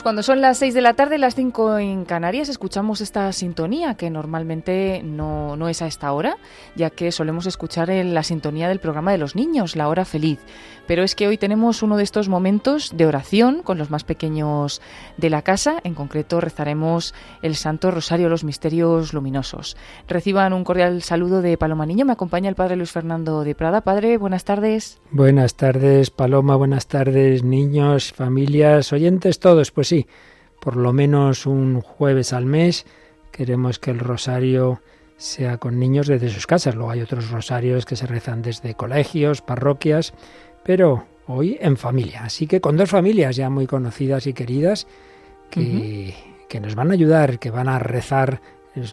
Pues cuando son las 6 de la tarde, las 5 en Canarias, escuchamos esta sintonía que normalmente no, no es a esta hora, ya que solemos escuchar en la sintonía del programa de los niños, La Hora Feliz. Pero es que hoy tenemos uno de estos momentos de oración con los más pequeños de la casa. En concreto, rezaremos el Santo Rosario, los Misterios Luminosos. Reciban un cordial saludo de Paloma Niño. Me acompaña el Padre Luis Fernando de Prada. Padre, buenas tardes. Buenas tardes, Paloma. Buenas tardes, niños, familias, oyentes todos pues sí, por lo menos un jueves al mes queremos que el rosario sea con niños desde sus casas. Luego hay otros rosarios que se rezan desde colegios, parroquias, pero hoy en familia. Así que con dos familias ya muy conocidas y queridas que, que nos van a ayudar, que van a rezar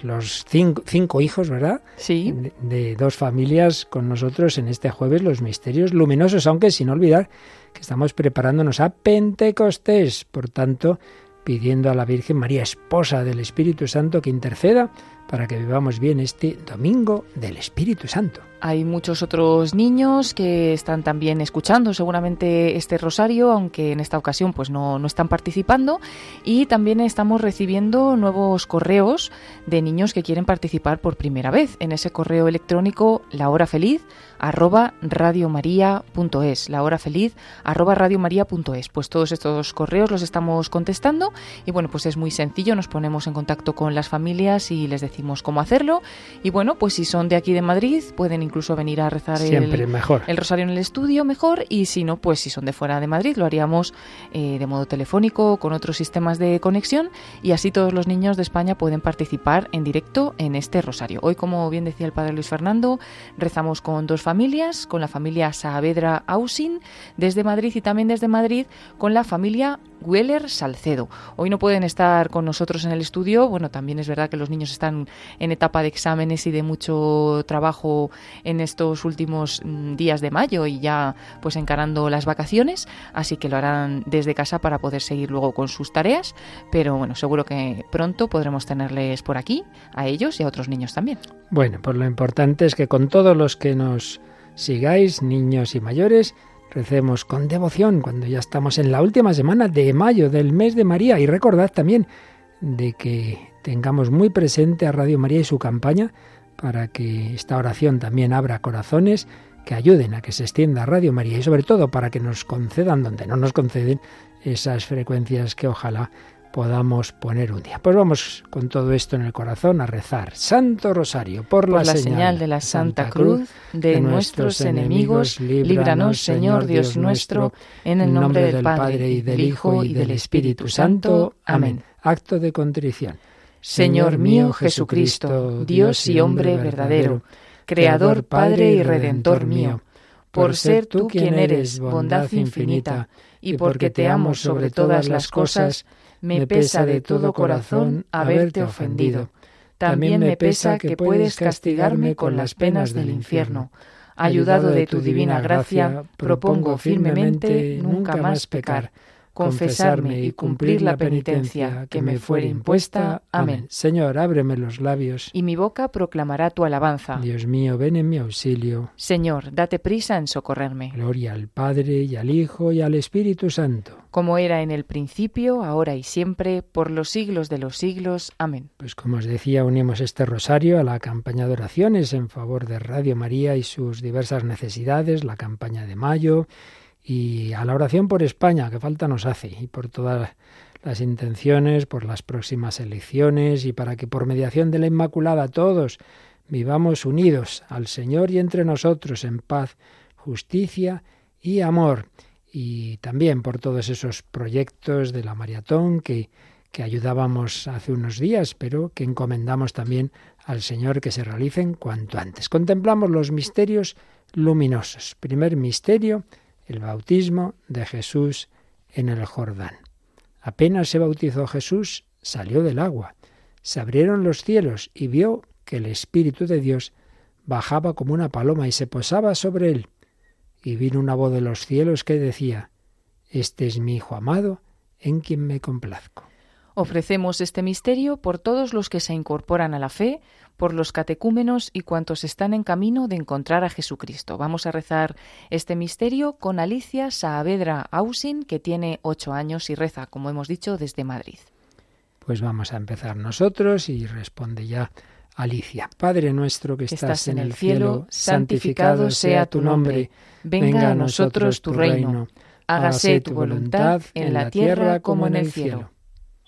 los cinco, cinco, hijos, ¿verdad? Sí. De, de, dos familias con nosotros en este jueves, los misterios luminosos, aunque sin olvidar que estamos preparándonos a Pentecostés, por tanto, pidiendo a la Virgen María, esposa del Espíritu Santo, que interceda para que vivamos bien este domingo del Espíritu Santo. Hay muchos otros niños que están también escuchando seguramente este rosario, aunque en esta ocasión pues no, no, están participando. Y también estamos recibiendo nuevos correos de niños que quieren participar por primera vez. En ese correo electrónico, la hora feliz arroba radiomaria.es, la hora feliz arroba radiomaria.es. Pues todos estos correos los estamos contestando y bueno, pues es muy sencillo, nos ponemos en contacto con las familias y les decimos cómo hacerlo. Y bueno, pues si son de aquí de Madrid, pueden incluso venir a rezar Siempre el, mejor. el rosario en el estudio mejor y si no, pues si son de fuera de Madrid, lo haríamos eh, de modo telefónico con otros sistemas de conexión y así todos los niños de España pueden participar en directo en este rosario. Hoy, como bien decía el padre Luis Fernando, rezamos con dos familias, con la familia Saavedra Ausin desde Madrid y también desde Madrid con la familia Weller Salcedo. Hoy no pueden estar con nosotros en el estudio, bueno, también es verdad que los niños están en etapa de exámenes y de mucho trabajo en estos últimos días de mayo y ya pues encarando las vacaciones, así que lo harán desde casa para poder seguir luego con sus tareas, pero bueno, seguro que pronto podremos tenerles por aquí, a ellos y a otros niños también. Bueno, pues lo importante es que con todos los que nos sigáis, niños y mayores, recemos con devoción cuando ya estamos en la última semana de mayo del mes de María. Y recordad también de que tengamos muy presente a Radio María y su campaña para que esta oración también abra corazones que ayuden a que se extienda Radio María y sobre todo para que nos concedan donde no nos conceden esas frecuencias que ojalá podamos poner un día. Pues vamos con todo esto en el corazón a rezar. Santo Rosario, por, por la, la, señal de la Santa Cruz de, de nuestros enemigos, líbranos, Señor Dios nuestro, en el nombre del Padre y del Hijo y del Espíritu Santo. Amén. Acto de contrición. Señor mío Jesucristo, Dios y hombre verdadero, Creador, Padre y Redentor mío, por ser tú quien eres bondad infinita, y porque te amo sobre todas las cosas, me pesa de todo corazón haberte ofendido. También me pesa que puedes castigarme con las penas del infierno. Ayudado de tu divina gracia, propongo firmemente nunca más pecar, confesarme y cumplir la penitencia que me fuere impuesta. Amén. Señor, ábreme los labios. Y mi boca proclamará tu alabanza. Dios mío, ven en mi auxilio. Señor, date prisa en socorrerme. Gloria al Padre y al Hijo y al Espíritu Santo. Como era en el principio, ahora y siempre, por los siglos de los siglos. Amén. Pues como os decía, unimos este rosario a la campaña de oraciones en favor de Radio María y sus diversas necesidades, la campaña de mayo y a la oración por España, que falta nos hace, y por todas las intenciones, por las próximas elecciones, y para que por mediación de la Inmaculada todos vivamos unidos al Señor y entre nosotros en paz, justicia y amor. Y también por todos esos proyectos de la maratón que, que ayudábamos hace unos días, pero que encomendamos también al Señor que se realicen cuanto antes. Contemplamos los misterios luminosos. Primer misterio, el bautismo de Jesús en el Jordán. Apenas se bautizó Jesús, salió del agua, se abrieron los cielos y vio que el Espíritu de Dios bajaba como una paloma y se posaba sobre él. Y vino una voz de los cielos que decía, Este es mi Hijo amado, en quien me complazco. Ofrecemos este misterio por todos los que se incorporan a la fe, por los catecúmenos y cuantos están en camino de encontrar a Jesucristo. Vamos a rezar este misterio con Alicia Saavedra Ausin, que tiene ocho años y reza, como hemos dicho, desde Madrid. Pues vamos a empezar nosotros y responde ya Alicia. Padre nuestro que estás, en el cielo, santificado sea tu nombre. Venga a nosotros tu reino. Hágase tu voluntad en la tierra como en el cielo.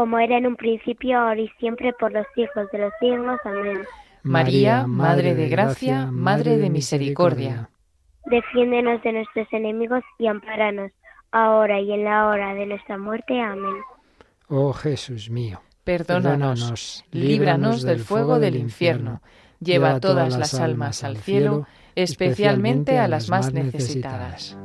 como era en un principio, ahora y siempre, por los siglos de los siglos. Amén. María, Madre de Gracia, Madre de Misericordia. Defiéndenos de nuestros enemigos y amparanos, ahora y en la hora de nuestra muerte. Amén. Oh Jesús mío. Perdónanos, líbranos del fuego del infierno, lleva todas las almas al cielo, especialmente a las más necesitadas.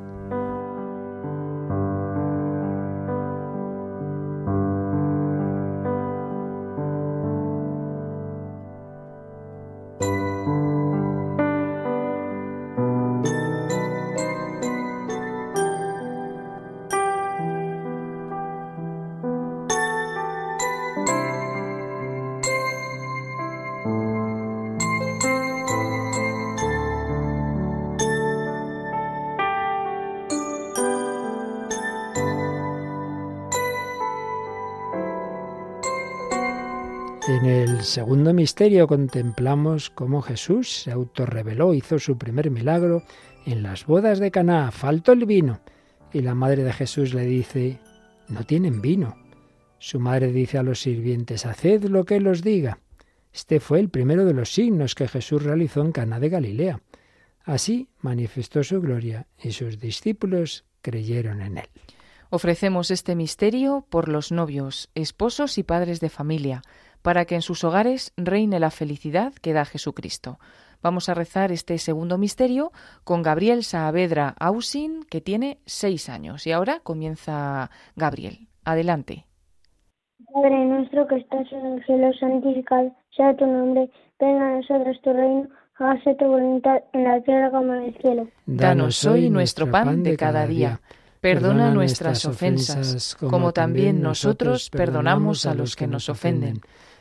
Segundo misterio contemplamos cómo Jesús se autorreveló, hizo su primer milagro en las bodas de Caná. Faltó el vino y la madre de Jesús le dice: no tienen vino. Su madre dice a los sirvientes, haced lo que él os diga. Este fue el primero de los signos que Jesús realizó en Cana de Galilea. Así manifestó su gloria y sus discípulos creyeron en él. Ofrecemos este misterio por los novios, esposos y padres de familia, para que en sus hogares reine la felicidad que da Jesucristo. Vamos a rezar este segundo misterio con Gabriel Saavedra Ausin, que tiene seis años. Y ahora comienza Gabriel. Adelante. Padre nuestro que estás en el cielo, santificado sea tu nombre, venga a nosotros tu reino, hágase tu voluntad en la tierra como en el cielo. Danos hoy nuestro pan de cada día. Perdona nuestras ofensas, como también nosotros perdonamos a los que nos ofenden.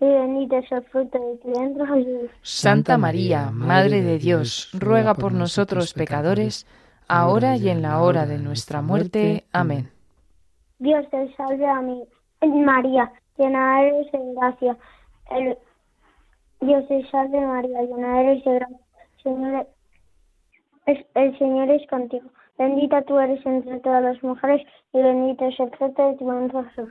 y bendito es el fruto de tu vientre Jesús. Santa María, Madre de Dios, ruega por nosotros pecadores, ahora y en la hora de nuestra muerte. Amén. Dios te salve a mí, María, llena eres de gracia. El... Dios te salve María, llena eres de gracia. Señor, es... el Señor es contigo. Bendita tú eres entre todas las mujeres y bendito es el fruto de tu vientre Jesús.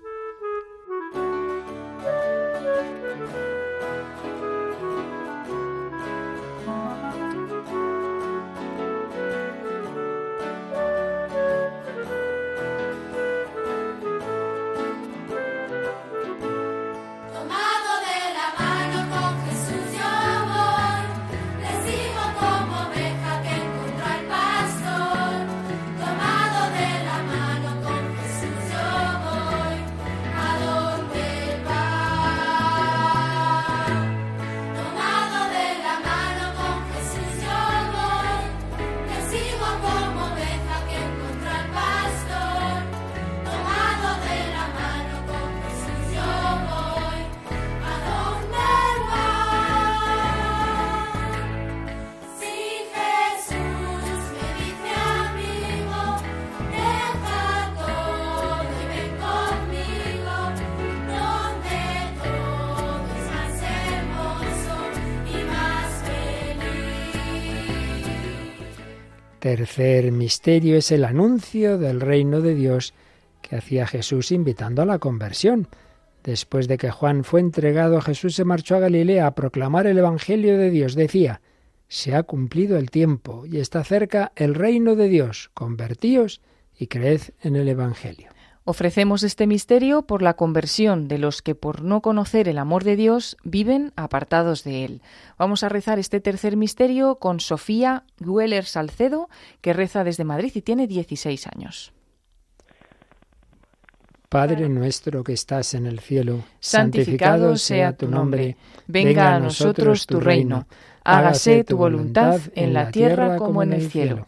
Tercer misterio es el anuncio del reino de Dios que hacía Jesús invitando a la conversión. Después de que Juan fue entregado, Jesús se marchó a Galilea a proclamar el Evangelio de Dios. Decía, se ha cumplido el tiempo y está cerca el reino de Dios. Convertíos y creed en el Evangelio. Ofrecemos este misterio por la conversión de los que por no conocer el amor de Dios viven apartados de él. Vamos a rezar este tercer misterio con Sofía Gueller Salcedo, que reza desde Madrid y tiene 16 años. Padre nuestro que estás en el cielo, santificado sea tu nombre, venga a nosotros tu reino, hágase tu voluntad en la tierra como en el cielo.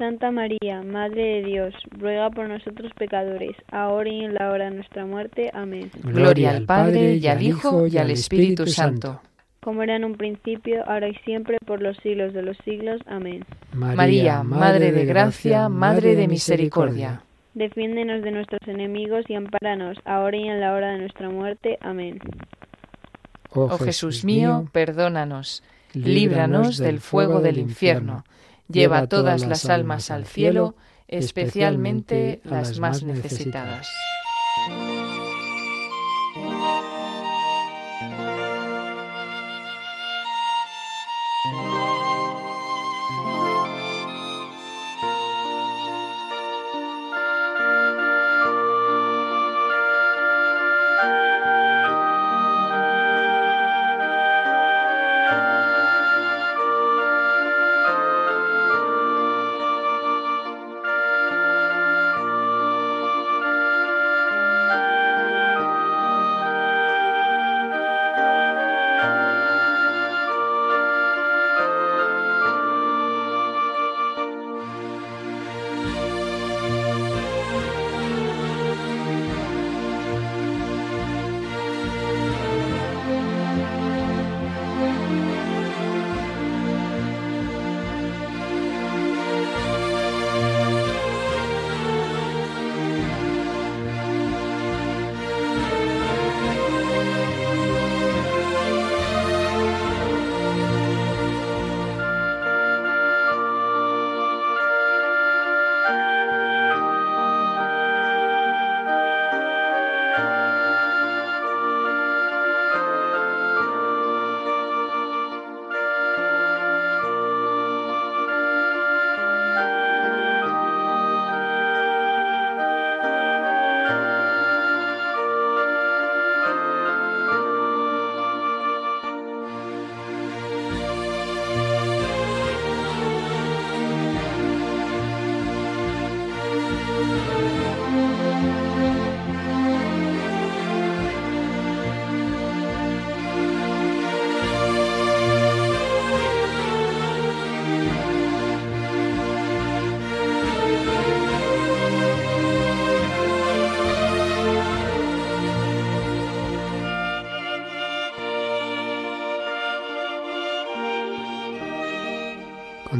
Santa María, Madre de Dios, ruega por nosotros pecadores, ahora y en la hora de nuestra muerte. Amén. Gloria al Padre, y al Hijo, y al Espíritu Santo. Como era en un principio, ahora y siempre, por los siglos de los siglos. Amén. María, Madre de Gracia, Madre de Misericordia. Defiéndenos de nuestros enemigos y ampáranos, ahora y en la hora de nuestra muerte. Amén. Oh, oh Jesús mío, perdónanos, líbranos del fuego del infierno Lleva todas las almas al cielo, especialmente las más necesitadas.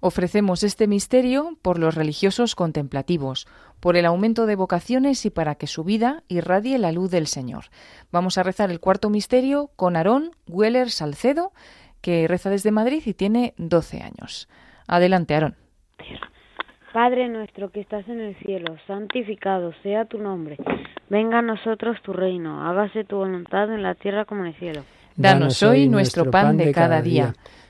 Ofrecemos este misterio por los religiosos contemplativos, por el aumento de vocaciones y para que su vida irradie la luz del Señor. Vamos a rezar el cuarto misterio con Aarón Weller Salcedo, que reza desde Madrid y tiene 12 años. Adelante, Aarón. Padre nuestro que estás en el cielo, santificado sea tu nombre. Venga a nosotros tu reino, hágase tu voluntad en la tierra como en el cielo. Danos hoy nuestro pan de cada día.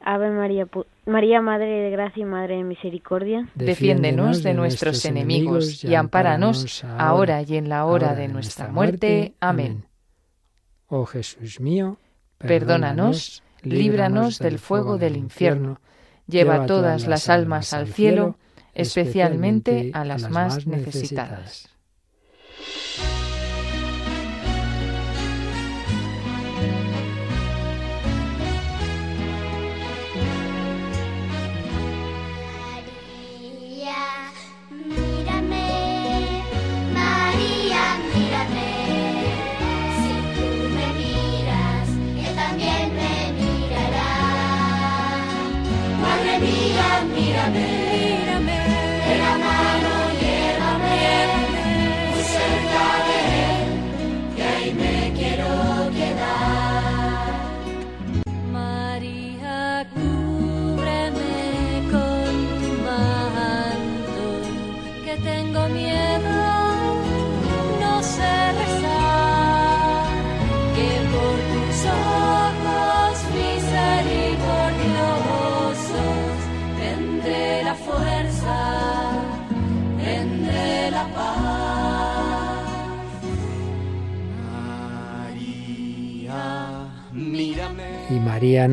Ave María, María, Madre de Gracia y Madre de Misericordia, defiéndenos de nuestros enemigos y ampáranos ahora y en la hora de nuestra muerte. Amén. Oh Jesús mío, perdónanos, líbranos del fuego del infierno, lleva todas las almas al cielo, especialmente a las más necesitadas.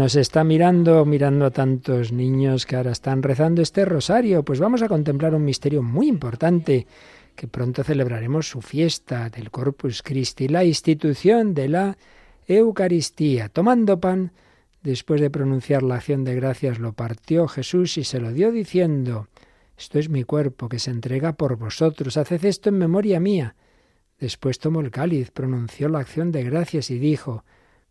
Nos está mirando, mirando a tantos niños que ahora están rezando este rosario. Pues vamos a contemplar un misterio muy importante, que pronto celebraremos su fiesta del Corpus Christi, la institución de la Eucaristía. Tomando pan, después de pronunciar la acción de gracias, lo partió Jesús y se lo dio diciendo, Esto es mi cuerpo que se entrega por vosotros, haced esto en memoria mía. Después tomó el cáliz, pronunció la acción de gracias y dijo,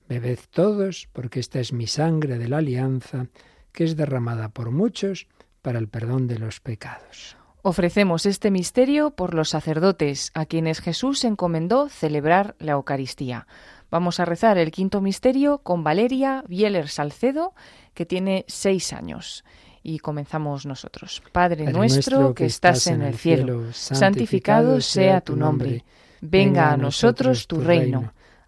Bebed todos, porque esta es mi sangre de la alianza, que es derramada por muchos para el perdón de los pecados. Ofrecemos este misterio por los sacerdotes, a quienes Jesús encomendó celebrar la Eucaristía. Vamos a rezar el quinto misterio con Valeria Bieler Salcedo, que tiene seis años. Y comenzamos nosotros. Padre, nuestro que estás en el cielo, santificado sea tu nombre. Venga a nosotros tu reino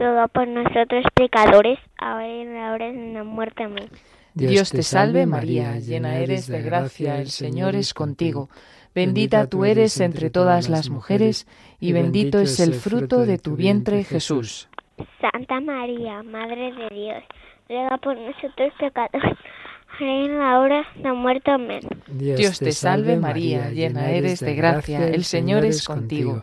ruega por nosotros pecadores, ahora y en la hora de la muerte. Amén. Dios te salve María, llena eres de gracia, el Señor es contigo. Bendita tú eres entre todas las mujeres, y bendito es el fruto de tu vientre Jesús. Santa María, Madre de Dios, ruega por nosotros pecadores, ahora y en la hora de la muerte. Amén. Dios te salve María, llena eres de gracia, el Señor es contigo.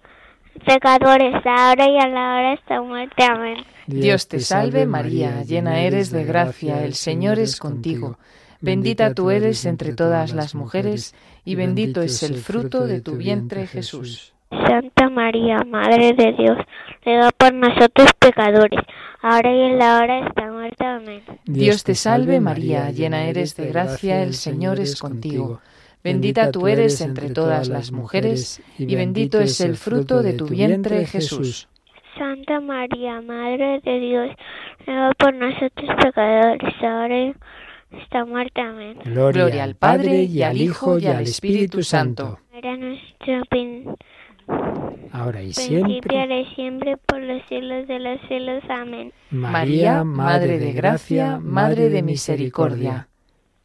pecadores, ahora y a la hora de nuestra muerte. Amén. Dios te salve María, llena eres de gracia, el Señor es contigo. Bendita tú eres entre todas las mujeres, y bendito es el fruto de tu vientre Jesús. Santa María, Madre de Dios, ruega por nosotros pecadores, ahora y en la hora de nuestra muerte. Amén. Dios te salve María, llena eres de gracia, el Señor es contigo. Bendita tú eres entre todas las mujeres, y bendito es el fruto de tu vientre Jesús. Santa María, Madre de Dios, ruega por nosotros pecadores, ahora y en nuestra muerte. Amén. Gloria al Padre, y al Hijo, y al Espíritu Santo. Era nuestro Ahora y siempre. ahora y siempre, por los siglos de los siglos. Amén. María, Madre de Gracia, Madre de Misericordia,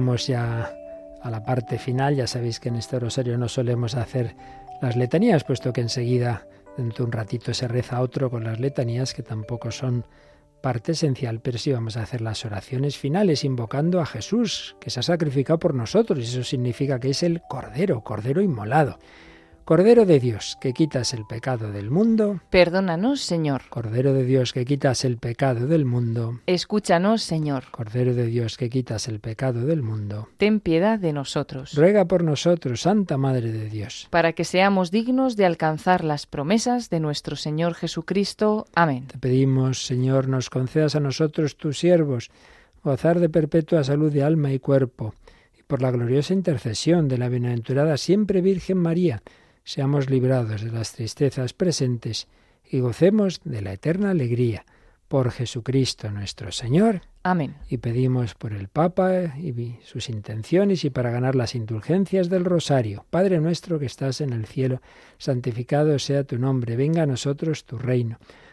Llegamos ya a la parte final. Ya sabéis que en este rosario no solemos hacer las letanías, puesto que enseguida, dentro de un ratito, se reza otro con las letanías, que tampoco son parte esencial, pero sí vamos a hacer las oraciones finales invocando a Jesús, que se ha sacrificado por nosotros, y eso significa que es el Cordero, Cordero inmolado. Cordero de Dios, que quitas el pecado del mundo. Perdónanos, Señor. Cordero de Dios, que quitas el pecado del mundo. Escúchanos, Señor. Cordero de Dios, que quitas el pecado del mundo. Ten piedad de nosotros. Ruega por nosotros, Santa Madre de Dios. Para que seamos dignos de alcanzar las promesas de nuestro Señor Jesucristo. Amén. Te pedimos, Señor, nos concedas a nosotros, tus siervos, gozar de perpetua salud de alma y cuerpo, y por la gloriosa intercesión de la bienaventurada siempre Virgen María, seamos librados de las tristezas presentes y gocemos de la eterna alegría. Por Jesucristo nuestro Señor. Amén. Y pedimos por el Papa y sus intenciones y para ganar las indulgencias del Rosario. Padre nuestro que estás en el cielo, santificado sea tu nombre, venga a nosotros tu reino.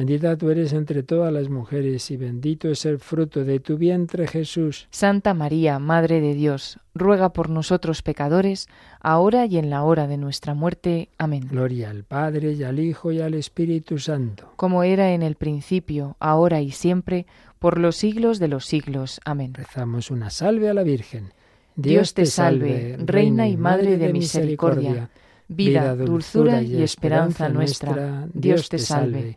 Bendita tú eres entre todas las mujeres y bendito es el fruto de tu vientre Jesús. Santa María, Madre de Dios, ruega por nosotros pecadores, ahora y en la hora de nuestra muerte. Amén. Gloria al Padre y al Hijo y al Espíritu Santo. Como era en el principio, ahora y siempre, por los siglos de los siglos. Amén. Rezamos una salve a la Virgen. Dios te salve, Reina y Madre de misericordia, vida, dulzura y esperanza nuestra. Dios te salve.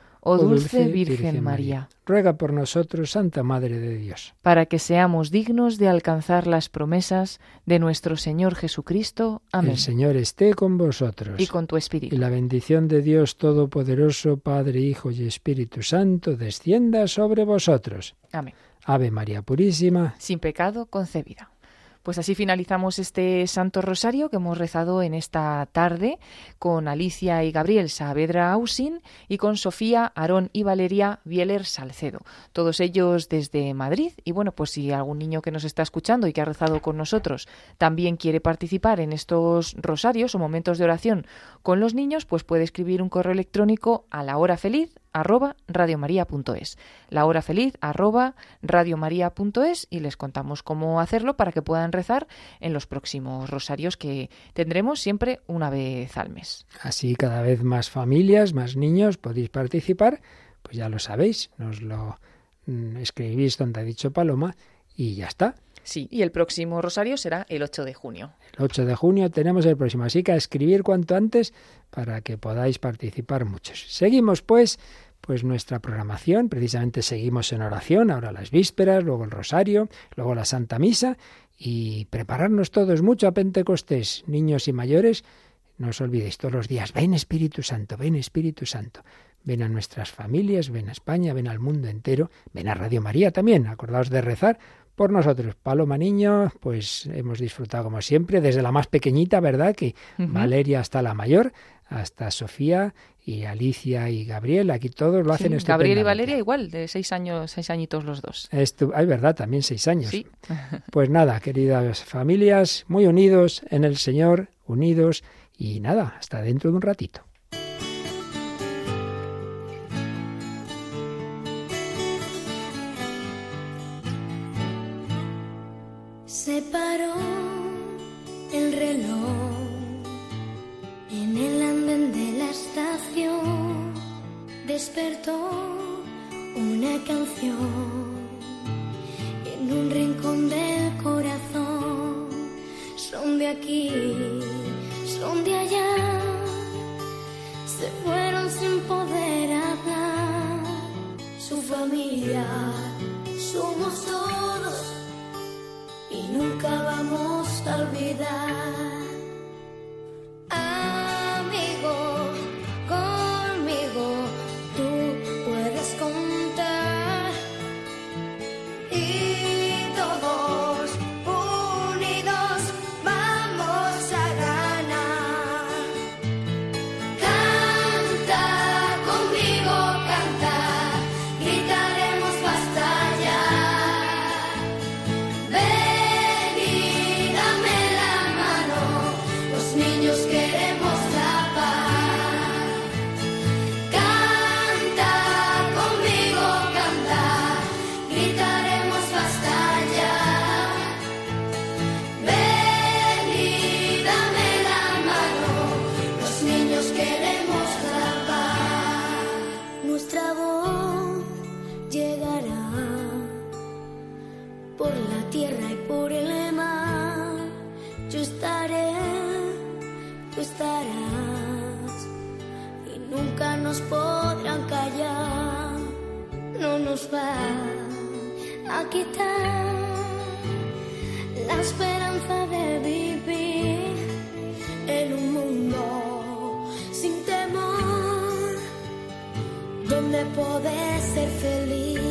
Oh dulce Virgen María, ruega por nosotros, Santa Madre de Dios, para que seamos dignos de alcanzar las promesas de nuestro Señor Jesucristo. Amén. El Señor esté con vosotros. Y con tu espíritu. Y la bendición de Dios Todopoderoso, Padre, Hijo y Espíritu Santo, descienda sobre vosotros. Amén. Ave María Purísima. Sin pecado concebida. Pues así finalizamos este Santo Rosario que hemos rezado en esta tarde con Alicia y Gabriel Saavedra Ausin y con Sofía, Aarón y Valeria Bieler Salcedo. Todos ellos desde Madrid. Y bueno, pues si algún niño que nos está escuchando y que ha rezado con nosotros también quiere participar en estos rosarios o momentos de oración con los niños, pues puede escribir un correo electrónico a la hora feliz arroba radiomaria.es. La hora feliz arroba radiomaria.es y les contamos cómo hacerlo para que puedan rezar en los próximos rosarios que tendremos siempre una vez al mes. Así cada vez más familias, más niños podéis participar, pues ya lo sabéis, nos lo mm, escribís donde ha dicho Paloma y ya está. Sí, y el próximo rosario será el 8 de junio. El 8 de junio tenemos el próximo, así que a escribir cuanto antes para que podáis participar muchos. Seguimos pues pues nuestra programación, precisamente seguimos en oración, ahora las vísperas, luego el rosario, luego la Santa Misa y prepararnos todos mucho a Pentecostés, niños y mayores, no os olvidéis todos los días, ven Espíritu Santo, ven Espíritu Santo. Ven a nuestras familias, ven a España, ven al mundo entero, ven a Radio María también. Acordaos de rezar por nosotros. Paloma Niño, pues hemos disfrutado como siempre, desde la más pequeñita, ¿verdad? Que Valeria hasta la mayor, hasta Sofía y Alicia y Gabriel, aquí todos lo hacen sí, Gabriel y Valeria igual, de seis años, seis añitos los dos. Hay verdad, también seis años. Sí. pues nada, queridas familias, muy unidos en el Señor, unidos y nada, hasta dentro de un ratito. Despertó una canción en un rincón del corazón. Son de aquí, son de allá, se fueron sin poder hablar. Su familia somos todos y nunca vamos a olvidar. Y nunca nos podrán callar. No nos va a quitar la esperanza de vivir en un mundo sin temor donde poder ser feliz.